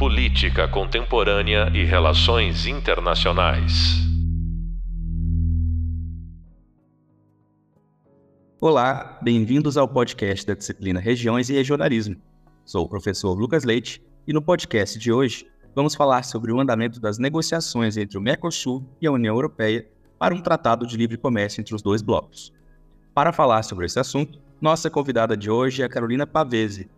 Política Contemporânea e Relações Internacionais. Olá, bem-vindos ao podcast da disciplina Regiões e Regionalismo. Sou o professor Lucas Leite e no podcast de hoje vamos falar sobre o andamento das negociações entre o Mercosul e a União Europeia para um tratado de livre comércio entre os dois blocos. Para falar sobre esse assunto, nossa convidada de hoje é a Carolina Pavese.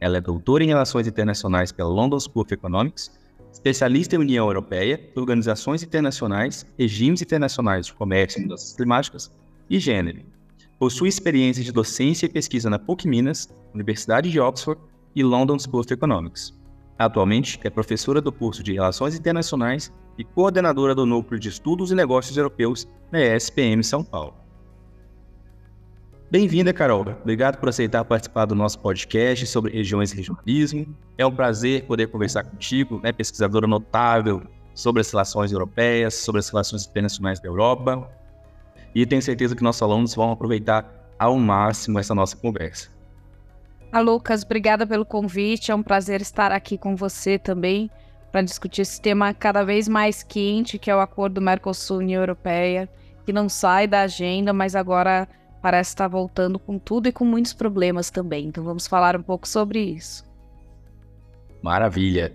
Ela é doutora em Relações Internacionais pela London School of Economics, especialista em União Europeia, organizações internacionais, regimes internacionais de comércio e mudanças climáticas e gênero. Possui experiência de docência e pesquisa na PUC Minas, Universidade de Oxford e London School of Economics. Atualmente é professora do curso de Relações Internacionais e coordenadora do Núcleo de Estudos e Negócios Europeus na ESPM São Paulo. Bem-vinda, Carol. Obrigado por aceitar participar do nosso podcast sobre regiões e regionalismo. É um prazer poder conversar contigo, né, pesquisadora notável sobre as relações europeias, sobre as relações internacionais da Europa. E tenho certeza que nossos alunos vão aproveitar ao máximo essa nossa conversa. A Lucas, obrigada pelo convite. É um prazer estar aqui com você também para discutir esse tema cada vez mais quente, que é o acordo Mercosul-União Europeia, que não sai da agenda, mas agora parece estar voltando com tudo e com muitos problemas também. Então vamos falar um pouco sobre isso. Maravilha.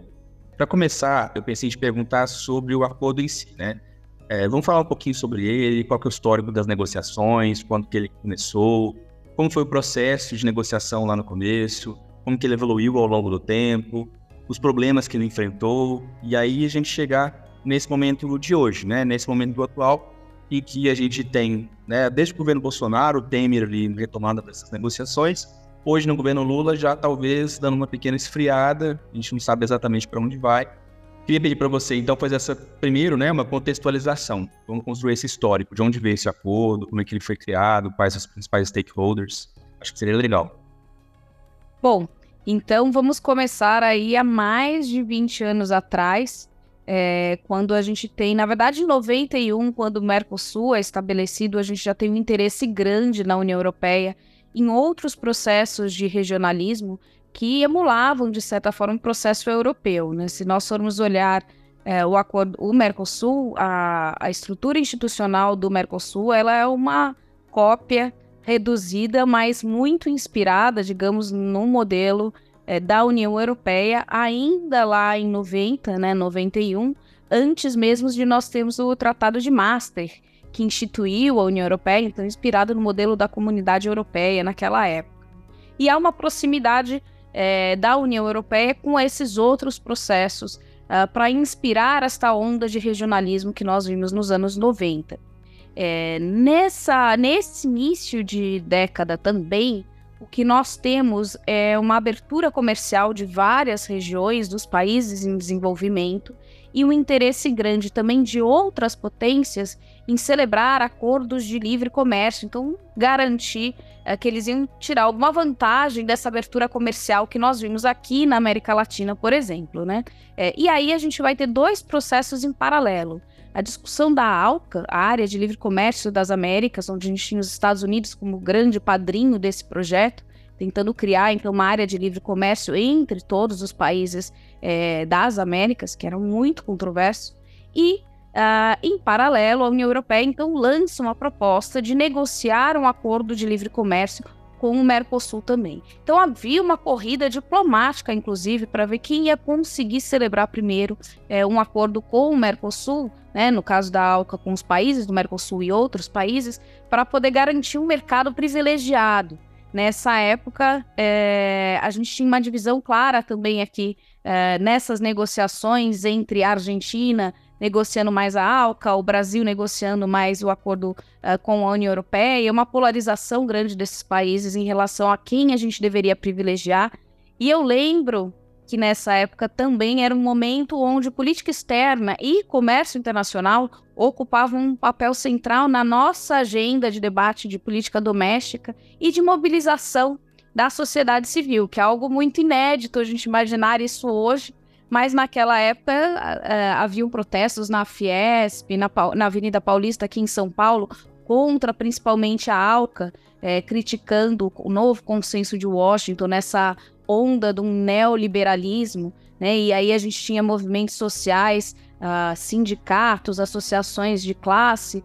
Para começar, eu pensei em te perguntar sobre o acordo em si, né? É, vamos falar um pouquinho sobre ele, qual é o histórico das negociações, quando que ele começou, como foi o processo de negociação lá no começo, como que ele evoluiu ao longo do tempo, os problemas que ele enfrentou, e aí a gente chegar nesse momento de hoje, né? Nesse momento atual, e que a gente tem, né, desde o governo Bolsonaro, Temer ali retomada dessas negociações, hoje no governo Lula já talvez dando uma pequena esfriada, a gente não sabe exatamente para onde vai. Queria pedir para você, então, fazer essa, primeiro, né, uma contextualização. Vamos construir esse histórico, de onde veio esse acordo, como é que ele foi criado, quais os principais stakeholders. Acho que seria legal. Bom, então vamos começar aí há mais de 20 anos atrás, é, quando a gente tem, na verdade, em 91, quando o Mercosul é estabelecido, a gente já tem um interesse grande na União Europeia em outros processos de regionalismo que emulavam, de certa forma, um processo europeu. Né? Se nós formos olhar é, o acordo, o Mercosul, a, a estrutura institucional do Mercosul, ela é uma cópia reduzida, mas muito inspirada, digamos, num modelo é, da União Europeia ainda lá em 90, né, 91, antes mesmo de nós termos o Tratado de Maastricht, que instituiu a União Europeia, então inspirado no modelo da Comunidade Europeia naquela época. E há uma proximidade é, da União Europeia com esses outros processos uh, para inspirar esta onda de regionalismo que nós vimos nos anos 90. É, nessa, nesse início de década também, o que nós temos é uma abertura comercial de várias regiões dos países em desenvolvimento e um interesse grande também de outras potências em celebrar acordos de livre comércio, então garantir é, que eles iam tirar alguma vantagem dessa abertura comercial que nós vimos aqui na América Latina, por exemplo, né? É, e aí a gente vai ter dois processos em paralelo. A discussão da ALCA, a Área de Livre Comércio das Américas, onde a gente tinha os Estados Unidos como grande padrinho desse projeto, tentando criar então uma área de livre comércio entre todos os países é, das Américas, que era muito controverso, e uh, em paralelo a União Europeia então lança uma proposta de negociar um acordo de livre comércio com o Mercosul também. Então havia uma corrida diplomática, inclusive, para ver quem ia conseguir celebrar primeiro é, um acordo com o Mercosul, né, no caso da ALCA com os países do Mercosul e outros países, para poder garantir um mercado privilegiado. Nessa época, é, a gente tinha uma divisão clara também aqui é, nessas negociações entre Argentina, negociando mais a ALCA, o Brasil negociando mais o acordo uh, com a União Europeia, uma polarização grande desses países em relação a quem a gente deveria privilegiar. E eu lembro que nessa época também era um momento onde política externa e comércio internacional ocupavam um papel central na nossa agenda de debate de política doméstica e de mobilização da sociedade civil, que é algo muito inédito a gente imaginar isso hoje, mas naquela época uh, haviam protestos na Fiesp, na, na, Avenida Paulista, aqui em São Paulo, contra principalmente a ALCA, é, criticando o novo consenso de Washington nessa onda de um neoliberalismo, né? E aí a gente tinha movimentos sociais, uh, sindicatos, associações de classe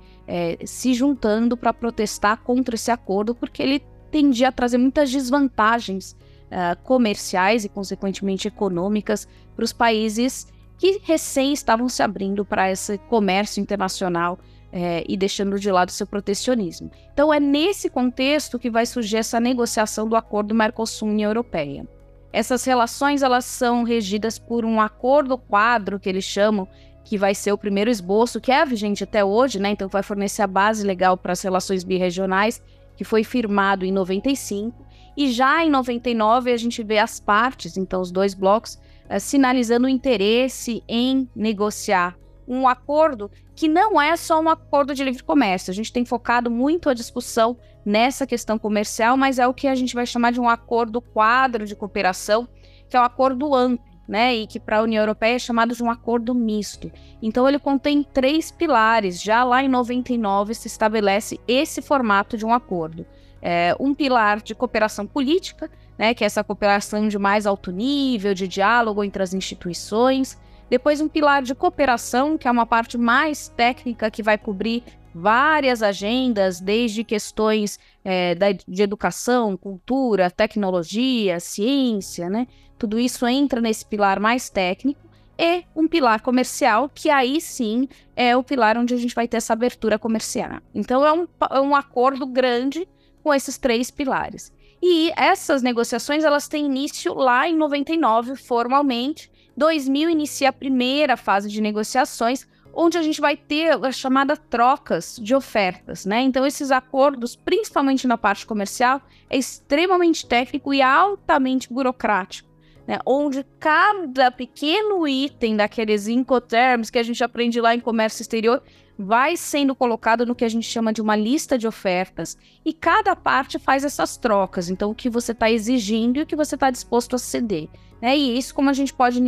se juntando para protestar contra esse acordo, porque ele tendia a trazer muitas desvantagens uh, comerciais e, consequentemente, econômicas para os países que recém estavam se abrindo para esse comércio internacional é, e deixando de lado seu protecionismo. Então, é nesse contexto que vai surgir essa negociação do acordo Mercosul-União Europeia. Essas relações elas são regidas por um acordo quadro que eles chamam, que vai ser o primeiro esboço, que é vigente até hoje, né? Então vai fornecer a base legal para as relações birregionais, que foi firmado em 95, e já em 99 a gente vê as partes, então os dois blocos, sinalizando o interesse em negociar um acordo que não é só um acordo de livre comércio. A gente tem focado muito a discussão nessa questão comercial, mas é o que a gente vai chamar de um acordo quadro de cooperação, que é um acordo amplo, né? E que para a União Europeia é chamado de um acordo misto. Então ele contém três pilares. Já lá em 99 se estabelece esse formato de um acordo. É, um pilar de cooperação política, né, que é essa cooperação de mais alto nível, de diálogo entre as instituições. Depois, um pilar de cooperação, que é uma parte mais técnica que vai cobrir várias agendas, desde questões é, da, de educação, cultura, tecnologia, ciência, né? Tudo isso entra nesse pilar mais técnico. E um pilar comercial, que aí sim é o pilar onde a gente vai ter essa abertura comercial. Então, é um, é um acordo grande com esses três pilares. E essas negociações elas têm início lá em 99, formalmente, 2000 inicia a primeira fase de negociações, onde a gente vai ter a chamada trocas de ofertas, né? Então esses acordos, principalmente na parte comercial, é extremamente técnico e altamente burocrático. Né, onde cada pequeno item daqueles incoterms que a gente aprende lá em comércio exterior vai sendo colocado no que a gente chama de uma lista de ofertas e cada parte faz essas trocas. Então, o que você está exigindo e o que você está disposto a ceder. Né? E isso, como a gente pode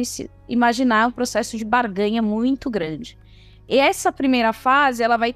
imaginar, é um processo de barganha muito grande. E essa primeira fase, ela vai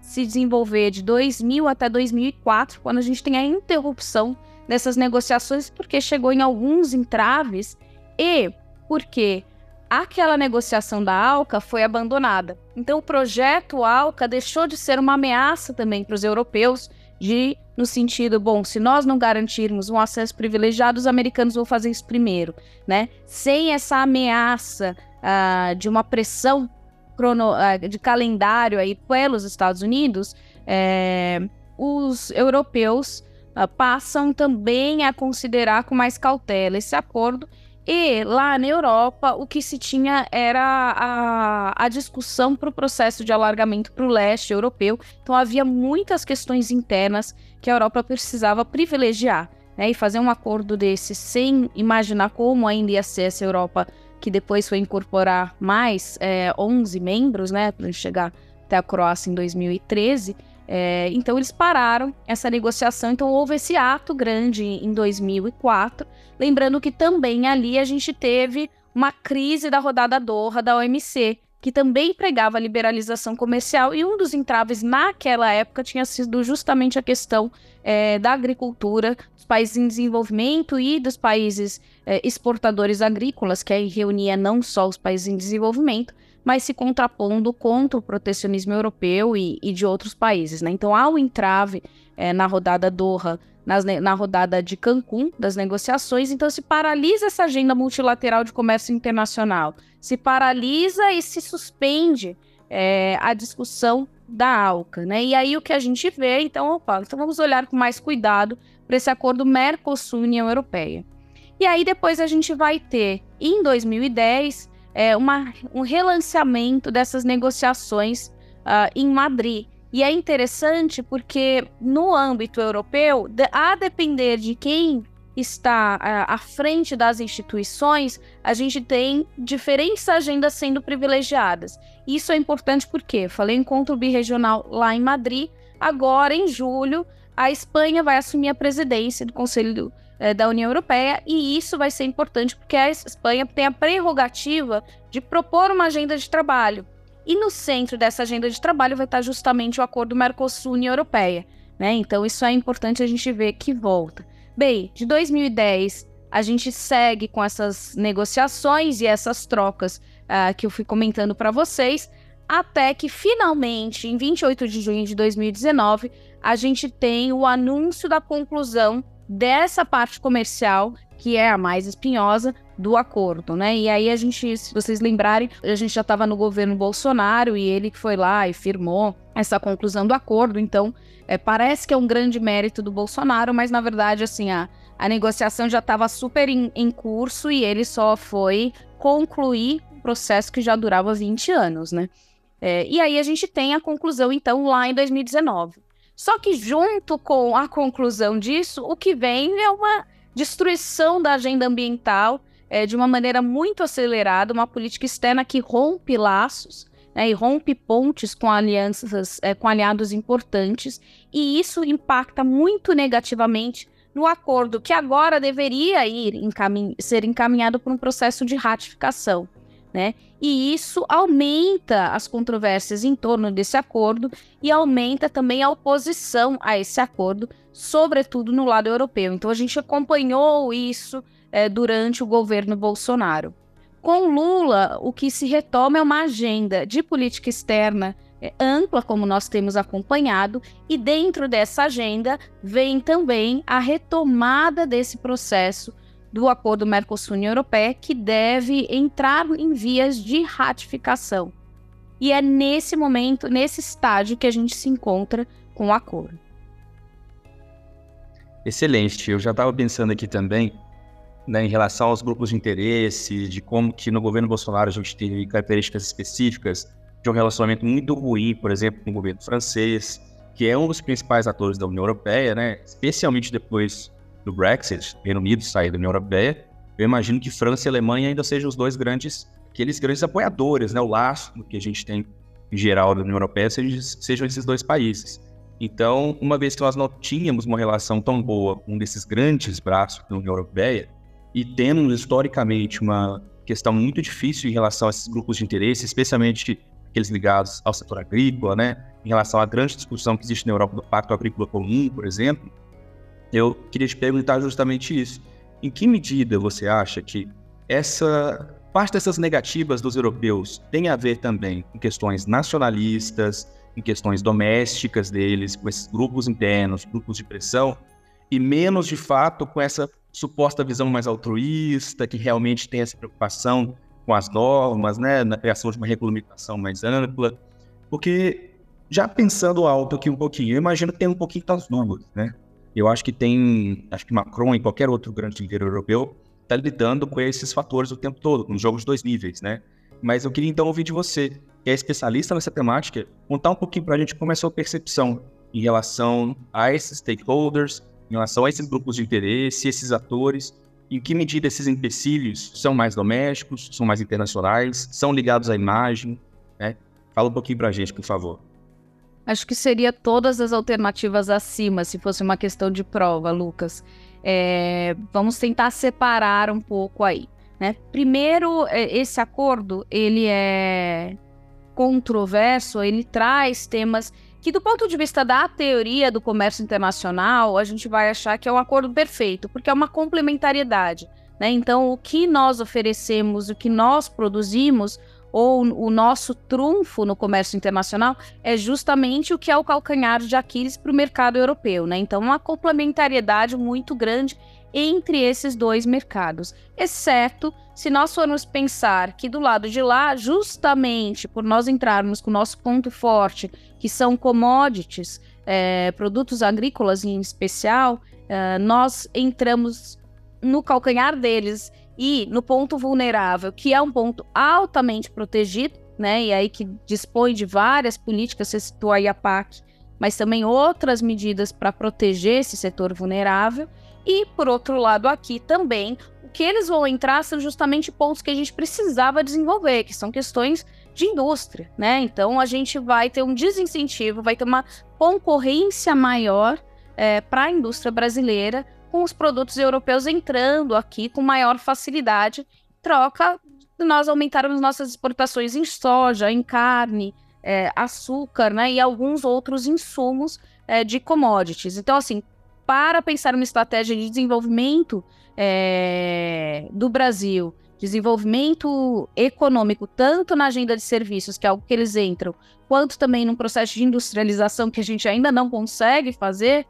se desenvolver de 2000 até 2004, quando a gente tem a interrupção dessas negociações, porque chegou em alguns entraves e porque aquela negociação da ALCA foi abandonada. Então, o projeto ALCA deixou de ser uma ameaça também para os europeus, de no sentido, bom, se nós não garantirmos um acesso privilegiado, os americanos vão fazer isso primeiro, né? Sem essa ameaça uh, de uma pressão crono, uh, de calendário aí pelos Estados Unidos, é, os europeus uh, passam também a considerar com mais cautela esse acordo e lá na Europa, o que se tinha era a, a discussão para o processo de alargamento para o leste europeu. Então havia muitas questões internas que a Europa precisava privilegiar. Né, e fazer um acordo desse sem imaginar como ainda ia ser essa Europa que depois foi incorporar mais é, 11 membros, né, para chegar até a Croácia em 2013. É, então eles pararam essa negociação, então houve esse ato grande em 2004, lembrando que também ali a gente teve uma crise da rodada Doha da OMC, que também pregava a liberalização comercial, e um dos entraves naquela época tinha sido justamente a questão é, da agricultura dos países em desenvolvimento e dos países é, exportadores agrícolas, que aí reunia não só os países em desenvolvimento, mas se contrapondo contra o protecionismo europeu e, e de outros países. Né? Então há um entrave é, na rodada Doha, nas, na rodada de Cancún das negociações, então se paralisa essa agenda multilateral de comércio internacional, se paralisa e se suspende é, a discussão da ALCA, né? E aí o que a gente vê, então, opa, então vamos olhar com mais cuidado para esse acordo Mercosul-União Europeia. E aí depois a gente vai ter, em 2010, é, uma, um relançamento dessas negociações uh, em Madrid. E é interessante porque no âmbito europeu, a depender de quem está uh, à frente das instituições, a gente tem diferentes agendas sendo privilegiadas. Isso é importante porque falei encontro birregional lá em Madrid, agora em julho a Espanha vai assumir a presidência do Conselho é, da União Europeia, e isso vai ser importante porque a Espanha tem a prerrogativa de propor uma agenda de trabalho. E no centro dessa agenda de trabalho vai estar justamente o acordo Mercosul-União Europeia. Né? Então, isso é importante a gente ver que volta. Bem, de 2010 a gente segue com essas negociações e essas trocas uh, que eu fui comentando para vocês, até que finalmente, em 28 de junho de 2019, a gente tem o anúncio da conclusão dessa parte comercial, que é a mais espinhosa, do acordo, né? E aí a gente, se vocês lembrarem, a gente já estava no governo Bolsonaro e ele foi lá e firmou essa conclusão do acordo. Então, é, parece que é um grande mérito do Bolsonaro, mas na verdade, assim, a, a negociação já estava super em, em curso e ele só foi concluir um processo que já durava 20 anos, né? É, e aí a gente tem a conclusão, então, lá em 2019. Só que junto com a conclusão disso, o que vem é uma destruição da agenda ambiental é, de uma maneira muito acelerada, uma política externa que rompe laços né, e rompe pontes com alianças, é, com aliados importantes, e isso impacta muito negativamente no acordo que agora deveria ir encamin ser encaminhado por um processo de ratificação né? E isso aumenta as controvérsias em torno desse acordo e aumenta também a oposição a esse acordo, sobretudo no lado europeu. Então a gente acompanhou isso é, durante o governo Bolsonaro. Com Lula, o que se retoma é uma agenda de política externa é, ampla, como nós temos acompanhado, e dentro dessa agenda vem também a retomada desse processo do acordo Mercosul-União Europeia, que deve entrar em vias de ratificação. E é nesse momento, nesse estágio, que a gente se encontra com o acordo. Excelente. Eu já estava pensando aqui também né, em relação aos grupos de interesse, de como que no governo Bolsonaro a gente teve características específicas de um relacionamento muito ruim, por exemplo, com o governo francês, que é um dos principais atores da União Europeia, né, especialmente depois do Brexit, Reino Unido sair da União Europeia, eu imagino que França e Alemanha ainda sejam os dois grandes, aqueles grandes apoiadores, né? O laço que a gente tem em geral da União Europeia sejam, sejam esses dois países. Então, uma vez que nós não tínhamos uma relação tão boa com um desses grandes braços da União Europeia e temos historicamente uma questão muito difícil em relação a esses grupos de interesse, especialmente aqueles ligados ao setor agrícola, né? Em relação à grande discussão que existe na Europa do Pacto Agrícola Comum, por exemplo, eu queria te perguntar justamente isso. Em que medida você acha que essa parte dessas negativas dos europeus tem a ver também com questões nacionalistas, em questões domésticas deles, com esses grupos internos, grupos de pressão, e menos de fato com essa suposta visão mais altruísta, que realmente tem essa preocupação com as normas, né, na criação de uma regulamentação mais ampla, porque já pensando alto aqui um pouquinho, eu imagino que tem um pouquinho das duas, né? Eu acho que tem, acho que Macron e qualquer outro grande líder europeu está lidando com esses fatores o tempo todo, com jogos de dois níveis, né? Mas eu queria então ouvir de você, que é especialista nessa temática, contar um pouquinho para a gente como é a sua percepção em relação a esses stakeholders, em relação a esses grupos de interesse, esses atores, em que medida esses empecilhos são mais domésticos, são mais internacionais, são ligados à imagem, né? Fala um pouquinho para a gente, por favor. Acho que seria todas as alternativas acima, se fosse uma questão de prova, Lucas. É, vamos tentar separar um pouco aí. Né? Primeiro, é, esse acordo ele é controverso, ele traz temas que, do ponto de vista da teoria do comércio internacional, a gente vai achar que é um acordo perfeito, porque é uma complementariedade. Né? Então, o que nós oferecemos, o que nós produzimos, ou o nosso trunfo no comércio internacional é justamente o que é o calcanhar de Aquiles para o mercado europeu, né? Então, uma complementariedade muito grande entre esses dois mercados, exceto se nós formos pensar que do lado de lá, justamente por nós entrarmos com o nosso ponto forte, que são commodities, é, produtos agrícolas em especial, é, nós entramos no calcanhar deles e no ponto vulnerável, que é um ponto altamente protegido, né? E aí que dispõe de várias políticas, você citou aí a PAC, mas também outras medidas para proteger esse setor vulnerável. E por outro lado, aqui também, o que eles vão entrar são justamente pontos que a gente precisava desenvolver, que são questões de indústria, né? Então a gente vai ter um desincentivo, vai ter uma concorrência maior é, para a indústria brasileira com os produtos europeus entrando aqui com maior facilidade, troca nós aumentarmos nossas exportações em soja, em carne, é, açúcar, né, e alguns outros insumos é, de commodities. Então, assim, para pensar uma estratégia de desenvolvimento é, do Brasil, desenvolvimento econômico, tanto na agenda de serviços, que é algo que eles entram, quanto também num processo de industrialização que a gente ainda não consegue fazer,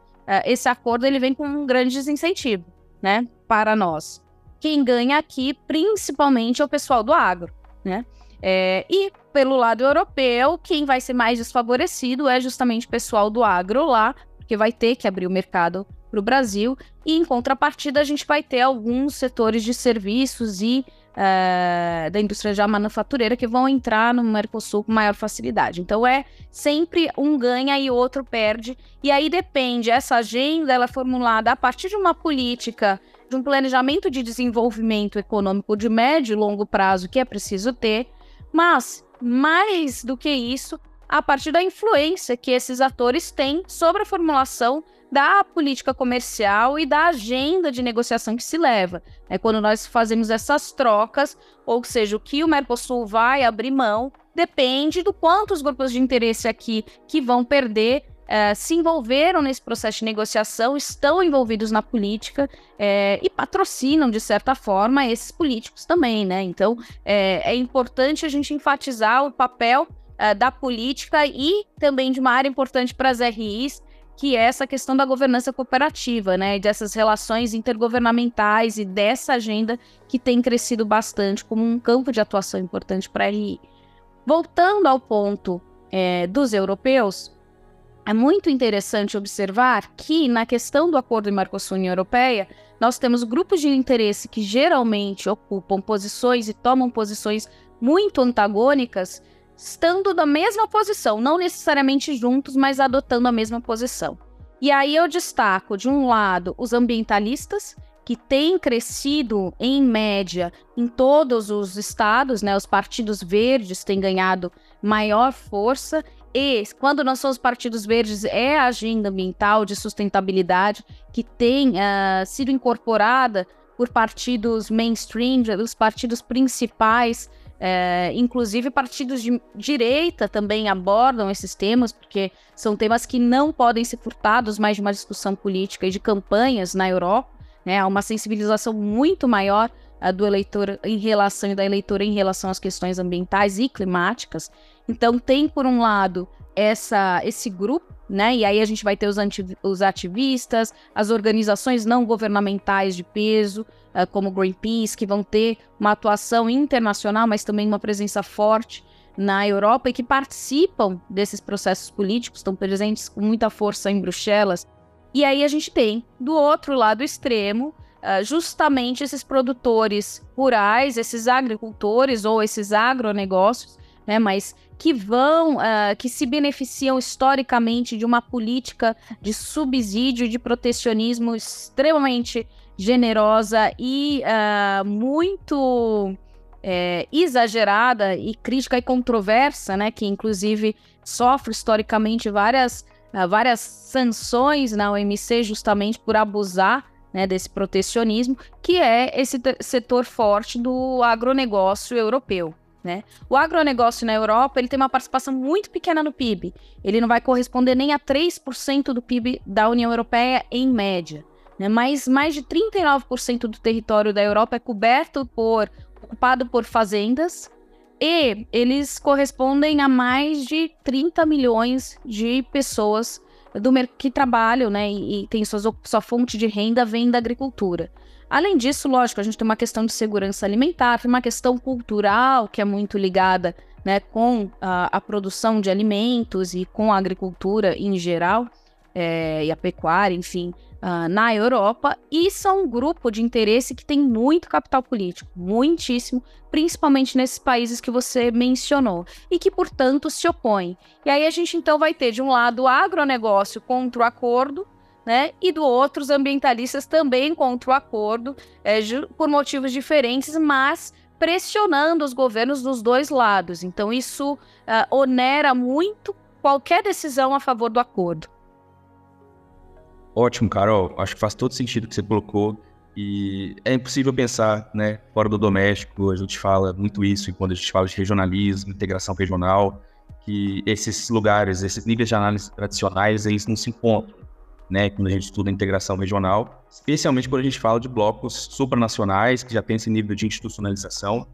esse acordo ele vem com um grande desincentivo, né, para nós. Quem ganha aqui, principalmente, é o pessoal do agro, né? É, e pelo lado europeu, quem vai ser mais desfavorecido é justamente o pessoal do agro lá, porque vai ter que abrir o mercado para o Brasil, e em contrapartida a gente vai ter alguns setores de serviços e uh, da indústria já manufatureira que vão entrar no Mercosul com maior facilidade. Então é sempre um ganha e outro perde, e aí depende, essa agenda ela é formulada a partir de uma política de um planejamento de desenvolvimento econômico de médio e longo prazo que é preciso ter, mas mais do que isso, a partir da influência que esses atores têm sobre a formulação da política comercial e da agenda de negociação que se leva. É quando nós fazemos essas trocas, ou seja, o que o Mercosul vai abrir mão depende do quanto os grupos de interesse aqui que vão perder é, se envolveram nesse processo de negociação, estão envolvidos na política é, e patrocinam, de certa forma, esses políticos também, né? Então, é, é importante a gente enfatizar o papel da política e também de uma área importante para as RIs, que é essa questão da governança cooperativa, né? Dessas relações intergovernamentais e dessa agenda que tem crescido bastante como um campo de atuação importante para a RI. Voltando ao ponto dos europeus, é muito interessante observar que, na questão do acordo Mercosul-União Europeia, nós temos grupos de interesse que geralmente ocupam posições e tomam posições muito antagônicas, estando na mesma posição, não necessariamente juntos, mas adotando a mesma posição. E aí eu destaco, de um lado, os ambientalistas, que têm crescido em média em todos os estados, né? Os partidos verdes têm ganhado maior força e quando nós somos partidos verdes, é a agenda ambiental de sustentabilidade que tem uh, sido incorporada por partidos mainstream, os partidos principais, uh, inclusive partidos de direita também abordam esses temas, porque são temas que não podem ser furtados mais de uma discussão política e de campanhas na Europa. Né? Há uma sensibilização muito maior do eleitor em relação e da eleitora em relação às questões ambientais e climáticas. Então, tem, por um lado, essa, esse grupo, né? E aí a gente vai ter os, os ativistas, as organizações não governamentais de peso, uh, como Greenpeace, que vão ter uma atuação internacional, mas também uma presença forte na Europa e que participam desses processos políticos, estão presentes com muita força em Bruxelas. E aí a gente tem, do outro lado extremo, uh, justamente esses produtores rurais, esses agricultores ou esses agronegócios né, mas que vão, uh, que se beneficiam historicamente de uma política de subsídio, de protecionismo extremamente generosa e uh, muito é, exagerada e crítica e controversa, né, que inclusive sofre historicamente várias, uh, várias sanções na OMC justamente por abusar né, desse protecionismo, que é esse setor forte do agronegócio europeu. Né? O agronegócio na Europa ele tem uma participação muito pequena no PIB. Ele não vai corresponder nem a 3% do PIB da União Europeia em média. Né? Mas mais de 39% do território da Europa é coberto por ocupado por fazendas e eles correspondem a mais de 30 milhões de pessoas do que trabalham, né, e, e tem suas, sua fonte de renda vem da agricultura. Além disso, lógico, a gente tem uma questão de segurança alimentar, tem uma questão cultural que é muito ligada né, com a, a produção de alimentos e com a agricultura em geral, é, e a pecuária, enfim, uh, na Europa, e são um grupo de interesse que tem muito capital político, muitíssimo, principalmente nesses países que você mencionou, e que, portanto, se opõem. E aí a gente então vai ter, de um lado, o agronegócio contra o acordo, né? E do outro, os ambientalistas também contra o acordo, é, por motivos diferentes, mas pressionando os governos dos dois lados. Então, isso uh, onera muito qualquer decisão a favor do acordo. Ótimo, Carol. Acho que faz todo sentido o que você colocou. E é impossível pensar, né, fora do doméstico. A gente fala muito isso quando a gente fala de regionalismo, integração regional, que esses lugares, esses níveis de análise tradicionais, eles não se encontram. né, quando a gente estuda integração regional, especialmente quando a gente fala de blocos supranacionais, que já tem esse nível de institucionalização.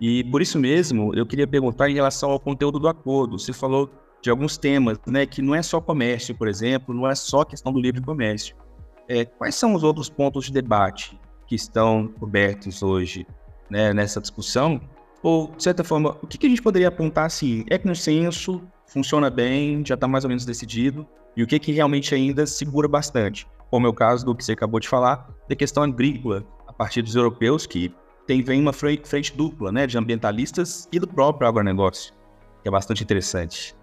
E por isso mesmo, eu queria perguntar em relação ao conteúdo do acordo. Você falou de alguns temas, né, que não é só comércio, por exemplo, não é só questão do livre comércio. É, quais são os outros pontos de debate que estão cobertos hoje né, nessa discussão? Ou, de certa forma, o que, que a gente poderia apontar assim? É consenso, funciona bem, já está mais ou menos decidido, e o que, que realmente ainda segura bastante? Como é o caso do que você acabou de falar, da questão agrícola, a partir dos europeus, que tem, vem uma frente, frente dupla, né, de ambientalistas e do próprio agronegócio, que é bastante interessante.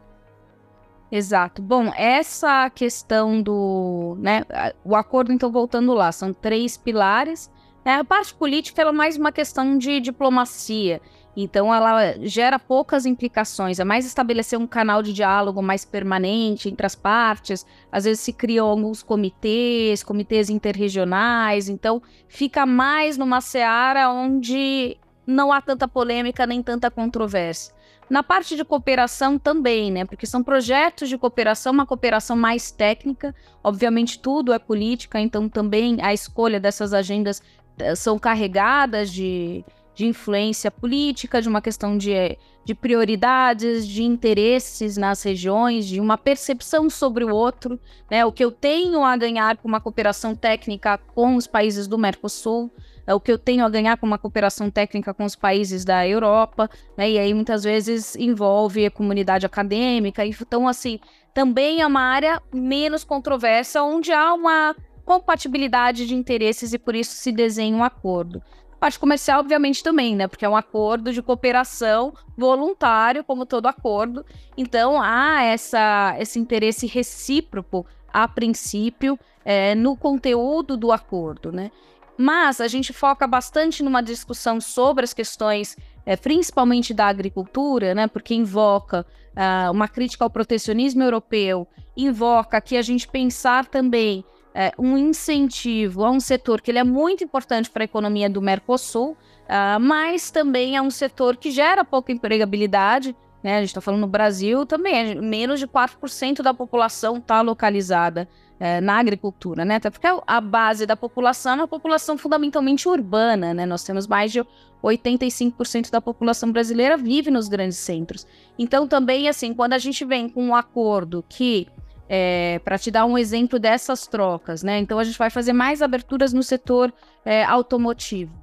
Exato. Bom, essa questão do, né, o acordo, então, voltando lá, são três pilares. Né, a parte política é mais uma questão de diplomacia. Então, ela gera poucas implicações. É mais estabelecer um canal de diálogo mais permanente entre as partes. Às vezes se criam alguns comitês, comitês interregionais. Então, fica mais numa seara onde não há tanta polêmica nem tanta controvérsia. Na parte de cooperação também, né? Porque são projetos de cooperação, uma cooperação mais técnica. Obviamente, tudo é política, então também a escolha dessas agendas eh, são carregadas de, de influência política, de uma questão de, de prioridades, de interesses nas regiões, de uma percepção sobre o outro, né? O que eu tenho a ganhar com uma cooperação técnica com os países do Mercosul o que eu tenho a ganhar com uma cooperação técnica com os países da Europa, né? E aí muitas vezes envolve a comunidade acadêmica. Então, assim, também é uma área menos controversa, onde há uma compatibilidade de interesses e por isso se desenha um acordo. Parte comercial, obviamente, também, né? Porque é um acordo de cooperação voluntário, como todo acordo. Então, há essa, esse interesse recíproco, a princípio, é, no conteúdo do acordo, né? Mas a gente foca bastante numa discussão sobre as questões, é, principalmente da agricultura, né, porque invoca uh, uma crítica ao protecionismo europeu, invoca que a gente pensar também é, um incentivo a um setor que ele é muito importante para a economia do Mercosul, uh, mas também é um setor que gera pouca empregabilidade. Né? A gente está falando no Brasil também, menos de 4% da população está localizada é, na agricultura, né? Até porque a base da população é uma população fundamentalmente urbana, né? Nós temos mais de 85% da população brasileira vive nos grandes centros. Então, também, assim, quando a gente vem com um acordo que, é, para te dar um exemplo dessas trocas, né? Então, a gente vai fazer mais aberturas no setor é, automotivo.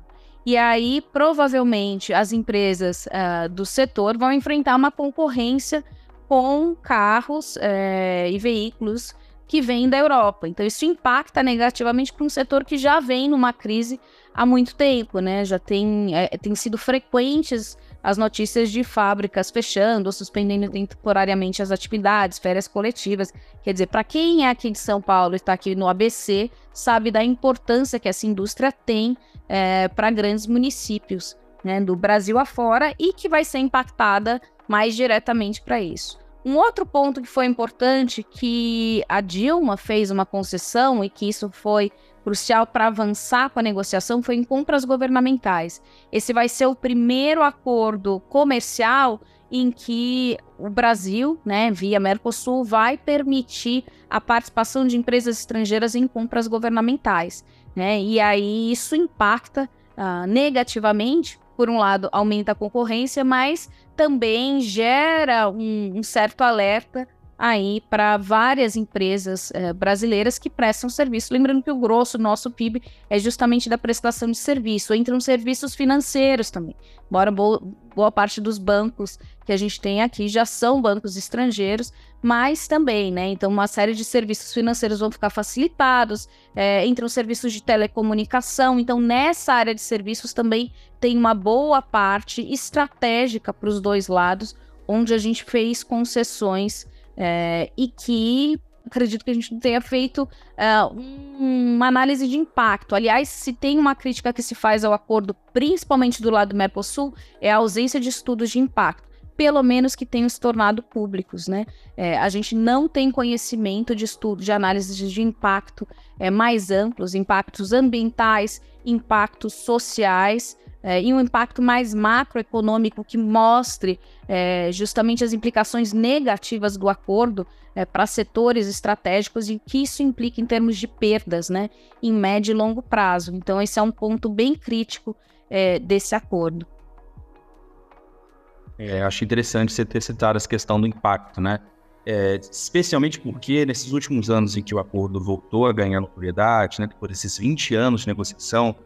E aí, provavelmente, as empresas uh, do setor vão enfrentar uma concorrência com carros é, e veículos que vem da Europa. Então, isso impacta negativamente para um setor que já vem numa crise há muito tempo, né? Já tem, é, tem sido frequentes as notícias de fábricas fechando ou suspendendo temporariamente as atividades, férias coletivas. Quer dizer, para quem é aqui de São Paulo e está aqui no ABC, sabe da importância que essa indústria tem é, para grandes municípios né, do Brasil afora e que vai ser impactada mais diretamente para isso. Um outro ponto que foi importante que a Dilma fez uma concessão e que isso foi crucial para avançar com a negociação foi em compras governamentais. Esse vai ser o primeiro acordo comercial em que o Brasil, né, via Mercosul, vai permitir a participação de empresas estrangeiras em compras governamentais. Né? E aí isso impacta uh, negativamente por um lado, aumenta a concorrência, mas também gera um, um certo alerta aí para várias empresas eh, brasileiras que prestam serviço. Lembrando que o grosso nosso PIB é justamente da prestação de serviço. Entram serviços financeiros também. Embora boa, boa parte dos bancos que a gente tem aqui já são bancos estrangeiros, mas também, né? Então, uma série de serviços financeiros vão ficar facilitados, é, entram serviços de telecomunicação. Então, nessa área de serviços também tem uma boa parte estratégica para os dois lados, onde a gente fez concessões é, e que acredito que a gente não tenha feito uh, uma análise de impacto. Aliás, se tem uma crítica que se faz ao acordo, principalmente do lado do Mercosul, é a ausência de estudos de impacto. Pelo menos que tenham se tornado públicos, né? É, a gente não tem conhecimento de estudo, de análise de impacto é, mais amplos, impactos ambientais, impactos sociais, é, e um impacto mais macroeconômico que mostre é, justamente as implicações negativas do acordo é, para setores estratégicos e que isso implica em termos de perdas, né, em médio e longo prazo. Então, esse é um ponto bem crítico é, desse acordo. É, acho interessante você ter citado essa questão do impacto, né? É, especialmente porque nesses últimos anos em que o acordo voltou a ganhar notoriedade, né, por esses 20 anos de negociação,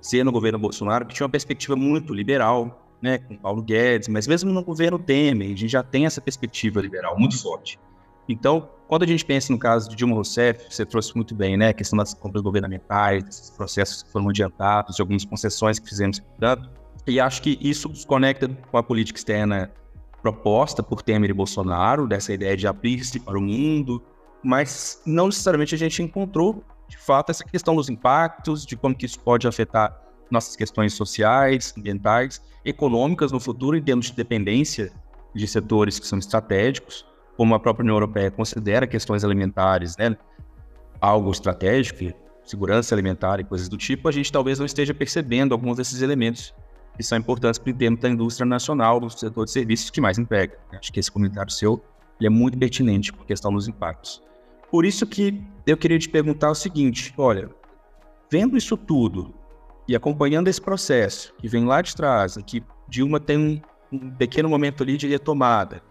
ser no governo Bolsonaro, que tinha uma perspectiva muito liberal, né, com Paulo Guedes, mas mesmo no governo Temer, a gente já tem essa perspectiva liberal muito forte. Então, quando a gente pensa no caso de Dilma Rousseff, você trouxe muito bem, né, a questão das compras governamentais, esses processos que foram adiantados, de algumas concessões que fizemos, e acho que isso se conecta com a política externa proposta por Temer e Bolsonaro, dessa ideia de abrir-se para o mundo, mas não necessariamente a gente encontrou, de fato, essa questão dos impactos, de como que isso pode afetar nossas questões sociais, ambientais, econômicas no futuro, em termos de dependência de setores que são estratégicos, como a própria União Europeia considera questões alimentares, né, algo estratégico, segurança alimentar e coisas do tipo, a gente talvez não esteja percebendo alguns desses elementos que são importantes para o termo da indústria nacional, do setor de serviços que mais emprega. Acho que esse comentário seu é muito pertinente por questão dos impactos. Por isso que eu queria te perguntar o seguinte, olha, vendo isso tudo e acompanhando esse processo que vem lá de trás, que Dilma tem um, um pequeno momento ali de retomada,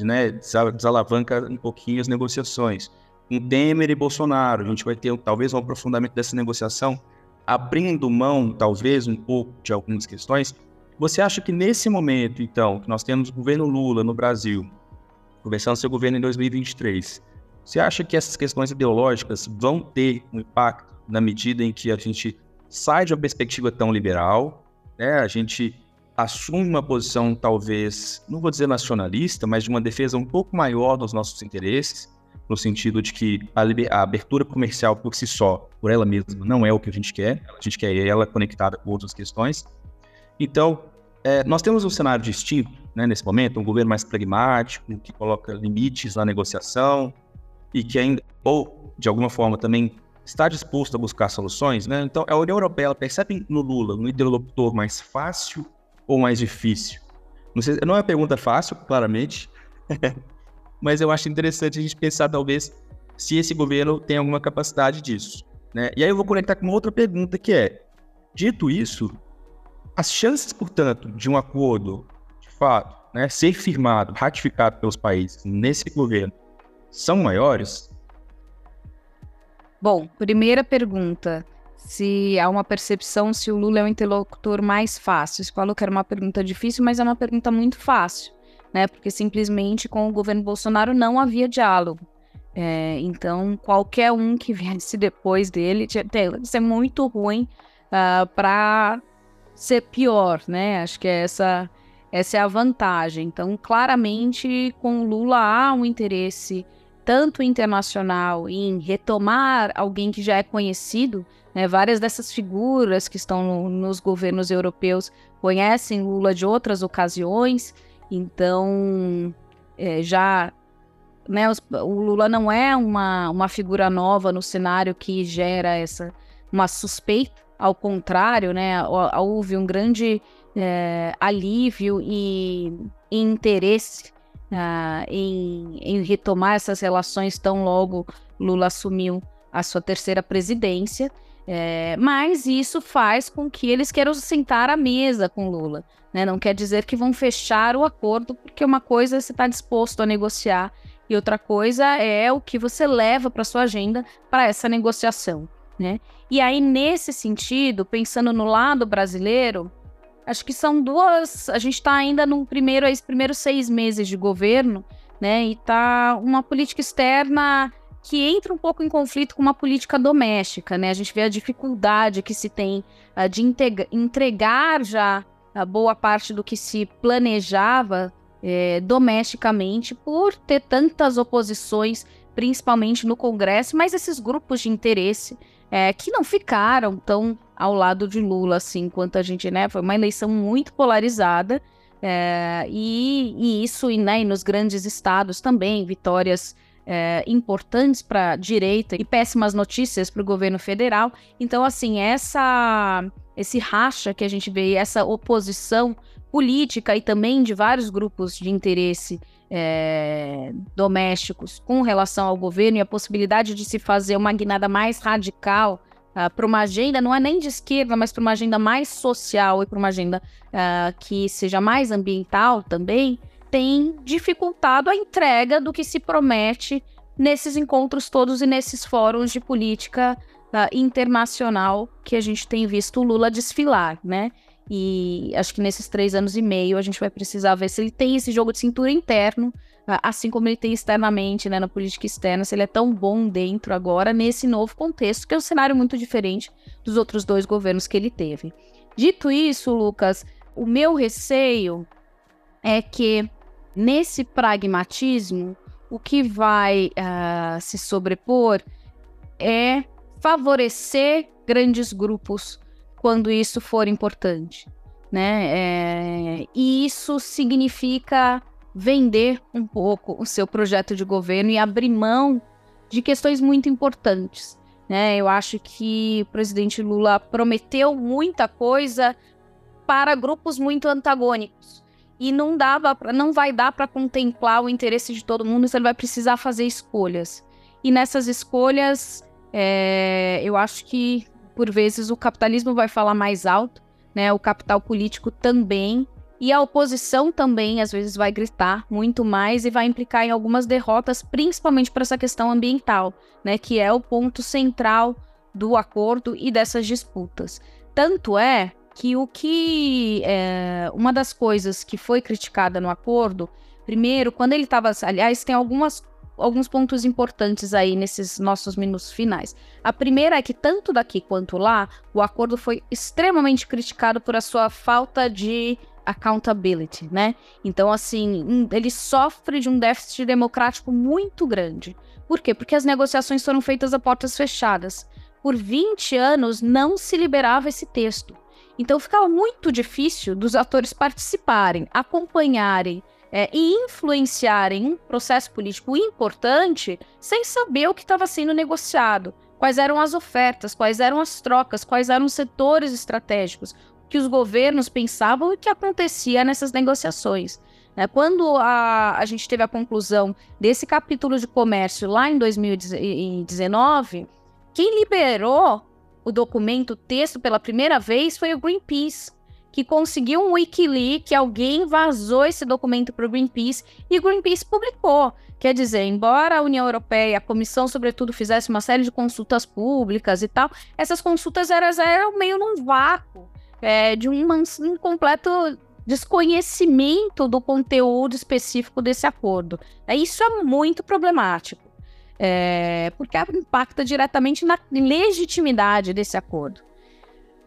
né, desalavanca um pouquinho as negociações. Com Temer e Bolsonaro, a gente vai ter talvez um aprofundamento dessa negociação, abrindo mão, talvez, um pouco de algumas questões. Você acha que nesse momento, então, que nós temos o governo Lula no Brasil, começando seu governo em 2023, você acha que essas questões ideológicas vão ter um impacto na medida em que a gente sai de uma perspectiva tão liberal, né? a gente assume uma posição talvez, não vou dizer nacionalista, mas de uma defesa um pouco maior dos nossos interesses, no sentido de que a, a, abertura comercial por si só, por ela mesma, não é o que a gente quer, a gente quer ela conectada com outras questões. Então, é, nós temos um cenário distinto né, nesse momento, um governo mais pragmático, que coloca limites na negociação e que ainda, ou de alguma forma também está disposto a buscar soluções. Né? Então, a União Europeia percebe no Lula um interlocutor mais fácil ou mais difícil? Não, sei, não é uma pergunta fácil, claramente, mas eu acho interessante a gente pensar, talvez, se esse governo tem alguma capacidade disso. Né? E aí eu vou conectar com uma outra pergunta que é: dito isso, as chances, portanto, de um acordo, de fato, né, ser firmado, ratificado pelos países nesse governo, são maiores? Bom, primeira pergunta se há uma percepção se o Lula é um interlocutor mais fácil. Você falou que era uma pergunta difícil, mas é uma pergunta muito fácil, né? Porque simplesmente com o governo Bolsonaro não havia diálogo. É, então, qualquer um que viesse depois dele tinha que ser muito ruim uh, ah, para ser pior, né? Acho que é essa, essa é a vantagem. Então, claramente, com o Lula há um interesse tanto internacional em retomar alguém que já é conhecido né? Várias dessas figuras que estão no, nos governos europeus conhecem Lula de outras ocasiões, então é, já né, os, o Lula não é uma, uma figura nova no cenário que gera essa uma suspeita, ao contrário, né, houve um grande é, alívio e, e interesse uh, em, em retomar essas relações tão logo Lula assumiu a sua terceira presidência. É, mas isso faz com que eles queiram sentar à mesa com Lula. Né? Não quer dizer que vão fechar o acordo, porque uma coisa é você está disposto a negociar e outra coisa é o que você leva para sua agenda para essa negociação. Né? E aí, nesse sentido, pensando no lado brasileiro, acho que são duas. A gente está ainda no primeiro, esses primeiros seis meses de governo, né? E tá uma política externa que entra um pouco em conflito com uma política doméstica, né? A gente vê a dificuldade que se tem uh, de entregar já a boa parte do que se planejava eh, domesticamente por ter tantas oposições, principalmente no Congresso, mas esses grupos de interesse eh, que não ficaram tão ao lado de Lula assim quanto a gente, né? Foi uma eleição muito polarizada. Eh, e, e, isso, e, né, e nos grandes estados também, vitórias é, importantes para a direita e péssimas notícias para o governo federal. Então, assim, essa esse racha que a gente vê, essa oposição política e também de vários grupos de interesse é, domésticos com relação ao governo e a possibilidade de se fazer uma guinada mais radical uh, para uma agenda, não é nem de esquerda, mas para uma agenda mais social e para uma agenda uh, que seja mais ambiental também, tem dificultado a entrega do que se promete nesses encontros todos e nesses fóruns de política uh, internacional que a gente tem visto o Lula desfilar, né? E acho que nesses três anos e meio a gente vai precisar ver se ele tem esse jogo de cintura interno, assim como ele tem externamente, né, na política externa, se ele é tão bom dentro agora, nesse novo contexto, que é um cenário muito diferente dos outros dois governos que ele teve. Dito isso, Lucas, o meu receio é que nesse pragmatismo, o que vai uh, se sobrepor é favorecer grandes grupos quando isso for importante, né? É, e isso significa vender um pouco o seu projeto de governo e abrir mão de questões muito importantes. Né? Eu acho que o presidente Lula prometeu muita coisa para grupos muito antagônicos e não dava pra, não vai dar para contemplar o interesse de todo mundo, você vai precisar fazer escolhas. E nessas escolhas, é, eu acho que por vezes o capitalismo vai falar mais alto, né? O capital político também e a oposição também, às vezes, vai gritar muito mais e vai implicar em algumas derrotas, principalmente para essa questão ambiental, né, que é o ponto central do acordo e dessas disputas. Tanto é que o que. É, uma das coisas que foi criticada no acordo, primeiro, quando ele estava. Aliás, tem algumas alguns pontos importantes aí nesses nossos minutos finais. A primeira é que, tanto daqui quanto lá, o acordo foi extremamente criticado por a sua falta de accountability, né? Então, assim, ele sofre de um déficit democrático muito grande. Por quê? Porque as negociações foram feitas a portas fechadas. Por 20 anos não se liberava esse texto. Então ficava muito difícil dos atores participarem, acompanharem é, e influenciarem um processo político importante sem saber o que estava sendo negociado, quais eram as ofertas, quais eram as trocas, quais eram os setores estratégicos, que os governos pensavam e que acontecia nessas negociações. Né? Quando a, a gente teve a conclusão desse capítulo de comércio lá em 2019, quem liberou o documento, o texto pela primeira vez foi o Greenpeace, que conseguiu um Wikileaks, que alguém vazou esse documento para o Greenpeace e o Greenpeace publicou. Quer dizer, embora a União Europeia, a Comissão, sobretudo, fizesse uma série de consultas públicas e tal, essas consultas eram, eram meio num vácuo é, de um, completo desconhecimento do conteúdo específico desse acordo. É, isso é muito problemático, é, porque impacta diretamente na legitimidade desse acordo.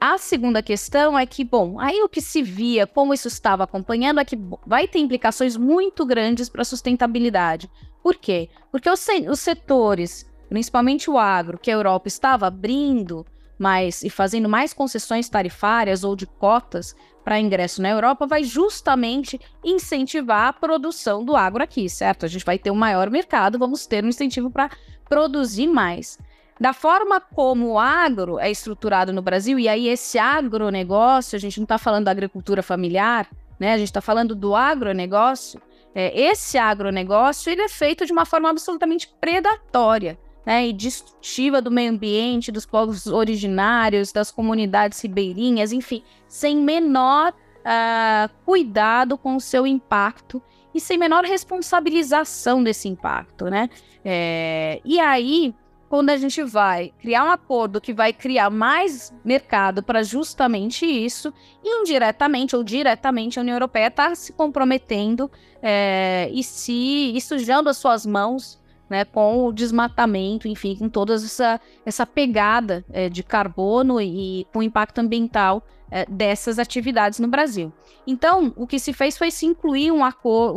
A segunda questão é que, bom, aí o que se via, como isso estava acompanhando, é que vai ter implicações muito grandes para a sustentabilidade. Por quê? Porque os, os setores, principalmente o agro, que a Europa estava abrindo mais e fazendo mais concessões tarifárias ou de cotas para ingresso na Europa vai justamente incentivar a produção do agro aqui, certo? A gente vai ter um maior mercado, vamos ter um incentivo para produzir mais. Da forma como o agro é estruturado no Brasil, e aí esse agronegócio, a gente não está falando da agricultura familiar, né? A gente está falando do agronegócio. É, esse agronegócio ele é feito de uma forma absolutamente predatória né, e destrutiva do meio ambiente, dos povos originários, das comunidades ribeirinhas, enfim, sem menor uh, cuidado com o seu impacto e sem menor responsabilização desse impacto, né? É, e aí, quando a gente vai criar um acordo que vai criar mais mercado para justamente isso, indiretamente ou diretamente a União Europeia está se comprometendo é, e se e sujando as suas mãos né, com o desmatamento, enfim, com toda essa, essa pegada é, de carbono e com o impacto ambiental é, dessas atividades no Brasil. Então, o que se fez foi se incluir um,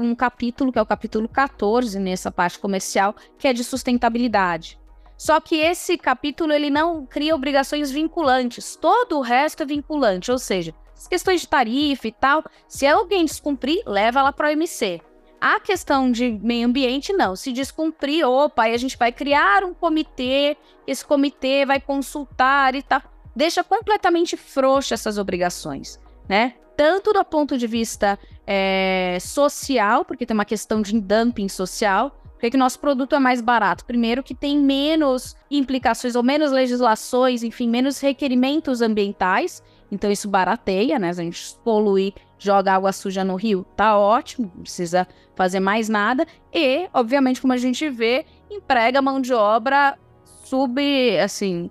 um capítulo, que é o capítulo 14, nessa parte comercial, que é de sustentabilidade. Só que esse capítulo ele não cria obrigações vinculantes, todo o resto é vinculante, ou seja, as questões de tarifa e tal, se alguém descumprir, leva ela para o OMC. A questão de meio ambiente, não. Se descumprir, opa, aí a gente vai criar um comitê, esse comitê vai consultar e tal. Deixa completamente frouxa essas obrigações, né? Tanto do ponto de vista é, social, porque tem uma questão de dumping social, por que, que nosso produto é mais barato? Primeiro, que tem menos implicações ou menos legislações, enfim, menos requerimentos ambientais. Então, isso barateia, né? A gente poluir, joga água suja no rio, tá ótimo, não precisa fazer mais nada. E, obviamente, como a gente vê, emprega mão de obra sub, assim,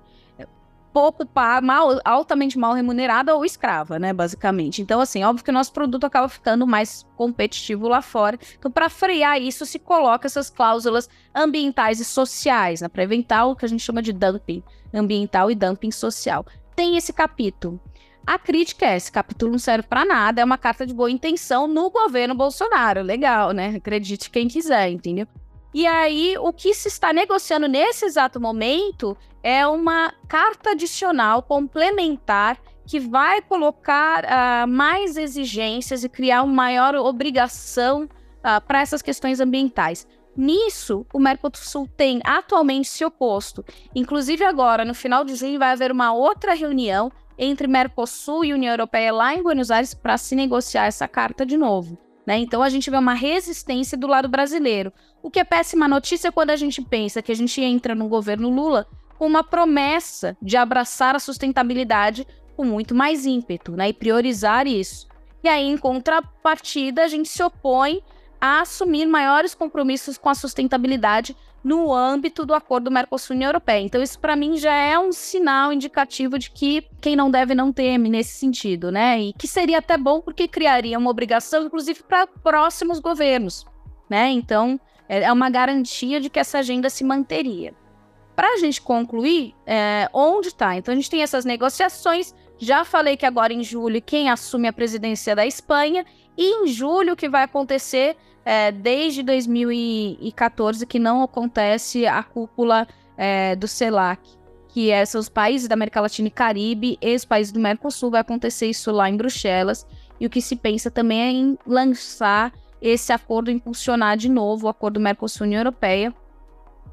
pouco mal, altamente mal remunerada ou escrava, né, basicamente. Então, assim, óbvio que o nosso produto acaba ficando mais competitivo lá fora. Então, para frear isso, se coloca essas cláusulas ambientais e sociais, né, para evitar o que a gente chama de dumping ambiental e dumping social. Tem esse capítulo. A crítica é: esse capítulo não serve para nada, é uma carta de boa intenção no governo Bolsonaro. Legal, né? Acredite quem quiser, entendeu? E aí, o que se está negociando nesse exato momento é uma carta adicional complementar que vai colocar uh, mais exigências e criar uma maior obrigação uh, para essas questões ambientais. Nisso, o Mercosul tem atualmente se oposto. Inclusive, agora, no final de junho, vai haver uma outra reunião entre Mercosul e União Europeia lá em Buenos Aires para se negociar essa carta de novo. Né? Então, a gente vê uma resistência do lado brasileiro. O que é péssima notícia quando a gente pensa que a gente entra no governo Lula com uma promessa de abraçar a sustentabilidade com muito mais ímpeto, né? E priorizar isso. E aí, em contrapartida, a gente se opõe a assumir maiores compromissos com a sustentabilidade no âmbito do acordo Mercosul-União Europeia. Então, isso para mim já é um sinal indicativo de que quem não deve não teme nesse sentido, né? E que seria até bom porque criaria uma obrigação, inclusive, para próximos governos, né? Então, é, é uma garantia de que essa agenda se manteria. Para a gente concluir, é, onde está? Então, a gente tem essas negociações. Já falei que agora em julho quem assume a presidência da Espanha, e em julho que vai acontecer é, desde 2014 que não acontece a cúpula é, do CELAC, que é, são os países da América Latina e Caribe e os países do Mercosul. Vai acontecer isso lá em Bruxelas. E o que se pensa também é em lançar esse acordo, impulsionar de novo o acordo Mercosul-União Europeia,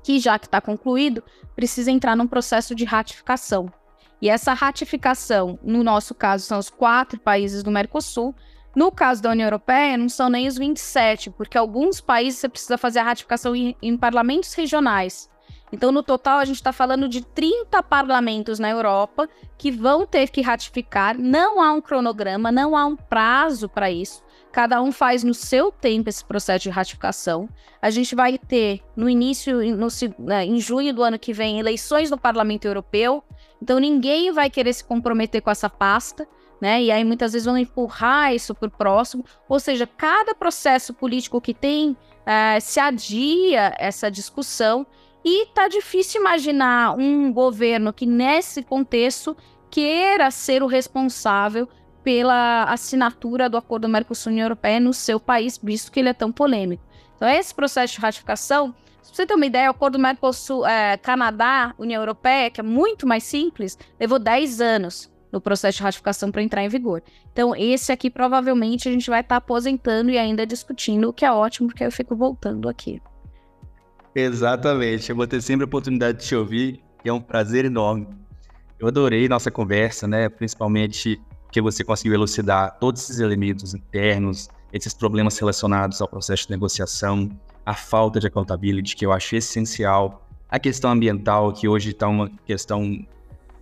que já que está concluído, precisa entrar num processo de ratificação. E essa ratificação, no nosso caso, são os quatro países do Mercosul. No caso da União Europeia, não são nem os 27, porque alguns países você precisa fazer a ratificação em, em parlamentos regionais. Então, no total, a gente está falando de 30 parlamentos na Europa que vão ter que ratificar. Não há um cronograma, não há um prazo para isso. Cada um faz no seu tempo esse processo de ratificação. A gente vai ter no início, no, né, em junho do ano que vem, eleições no Parlamento Europeu. Então ninguém vai querer se comprometer com essa pasta. Né? E aí muitas vezes vão empurrar isso para o próximo. Ou seja, cada processo político que tem é, se adia essa discussão e tá difícil imaginar um governo que nesse contexto queira ser o responsável pela assinatura do acordo Mercosul-União Europeia no seu país, visto que ele é tão polêmico. Então, esse processo de ratificação, se você ter uma ideia, o acordo Mercosul-Canadá-União é, Europeia, que é muito mais simples, levou 10 anos no processo de ratificação para entrar em vigor. Então, esse aqui provavelmente a gente vai estar tá aposentando e ainda discutindo, o que é ótimo, porque eu fico voltando aqui. Exatamente, eu vou ter sempre a oportunidade de te ouvir, e é um prazer enorme. Eu adorei nossa conversa, né? Principalmente que você conseguiu elucidar todos esses elementos internos, esses problemas relacionados ao processo de negociação, a falta de accountability, que eu acho essencial, a questão ambiental, que hoje está uma questão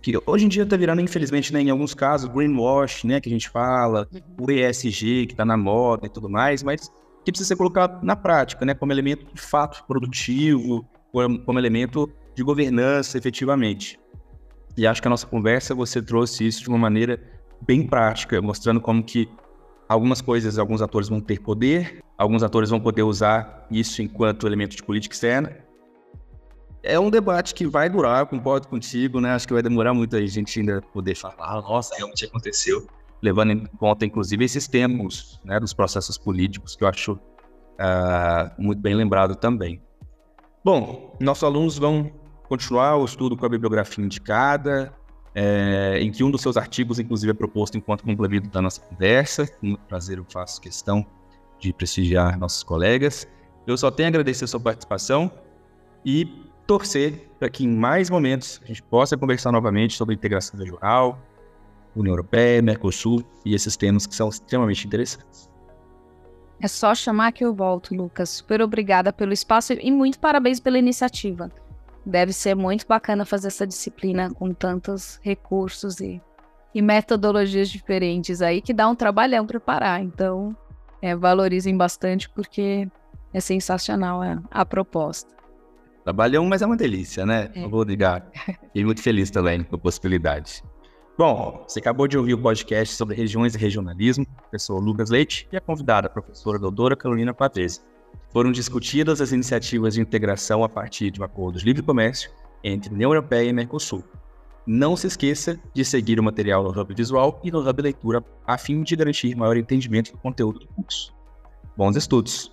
que hoje em dia está virando, infelizmente, né, em alguns casos, greenwash, né, que a gente fala, o ESG, que está na moda e tudo mais, mas que precisa ser colocado na prática, né, como elemento de fato produtivo, como elemento de governança, efetivamente. E acho que a nossa conversa, você trouxe isso de uma maneira bem prática, mostrando como que algumas coisas, alguns atores vão ter poder, alguns atores vão poder usar isso enquanto elemento de política externa. É um debate que vai durar, concordo contigo, né? Acho que vai demorar muito a gente ainda poder falar, nossa, realmente aconteceu, levando em conta, inclusive, esses tempos né, dos processos políticos, que eu acho uh, muito bem lembrado também. Bom, nossos alunos vão continuar o estudo com a bibliografia indicada, é, em que um dos seus artigos, inclusive, é proposto enquanto complemento da nossa conversa. Com muito prazer eu faço questão de prestigiar nossos colegas. Eu só tenho a agradecer a sua participação e torcer para que em mais momentos a gente possa conversar novamente sobre integração regional, União Europeia, Mercosul e esses temas que são extremamente interessantes. É só chamar que eu volto, Lucas. Super obrigada pelo espaço e muito parabéns pela iniciativa. Deve ser muito bacana fazer essa disciplina com tantos recursos e, e metodologias diferentes aí que dá um trabalhão preparar. Então, é, valorizem bastante porque é sensacional a, a proposta. Trabalhão, mas é uma delícia, né? É. Vou ligar. Fiquei muito feliz também com a possibilidade. Bom, você acabou de ouvir o podcast sobre regiões e regionalismo, professor Lucas Leite e a convidada, a professora doutora Carolina Pavese. Foram discutidas as iniciativas de integração a partir de um acordo de livre comércio entre União Europeia e Mercosul. Não se esqueça de seguir o material no Hub Visual e no Hub Leitura, a fim de garantir maior entendimento do conteúdo do curso. Bons estudos!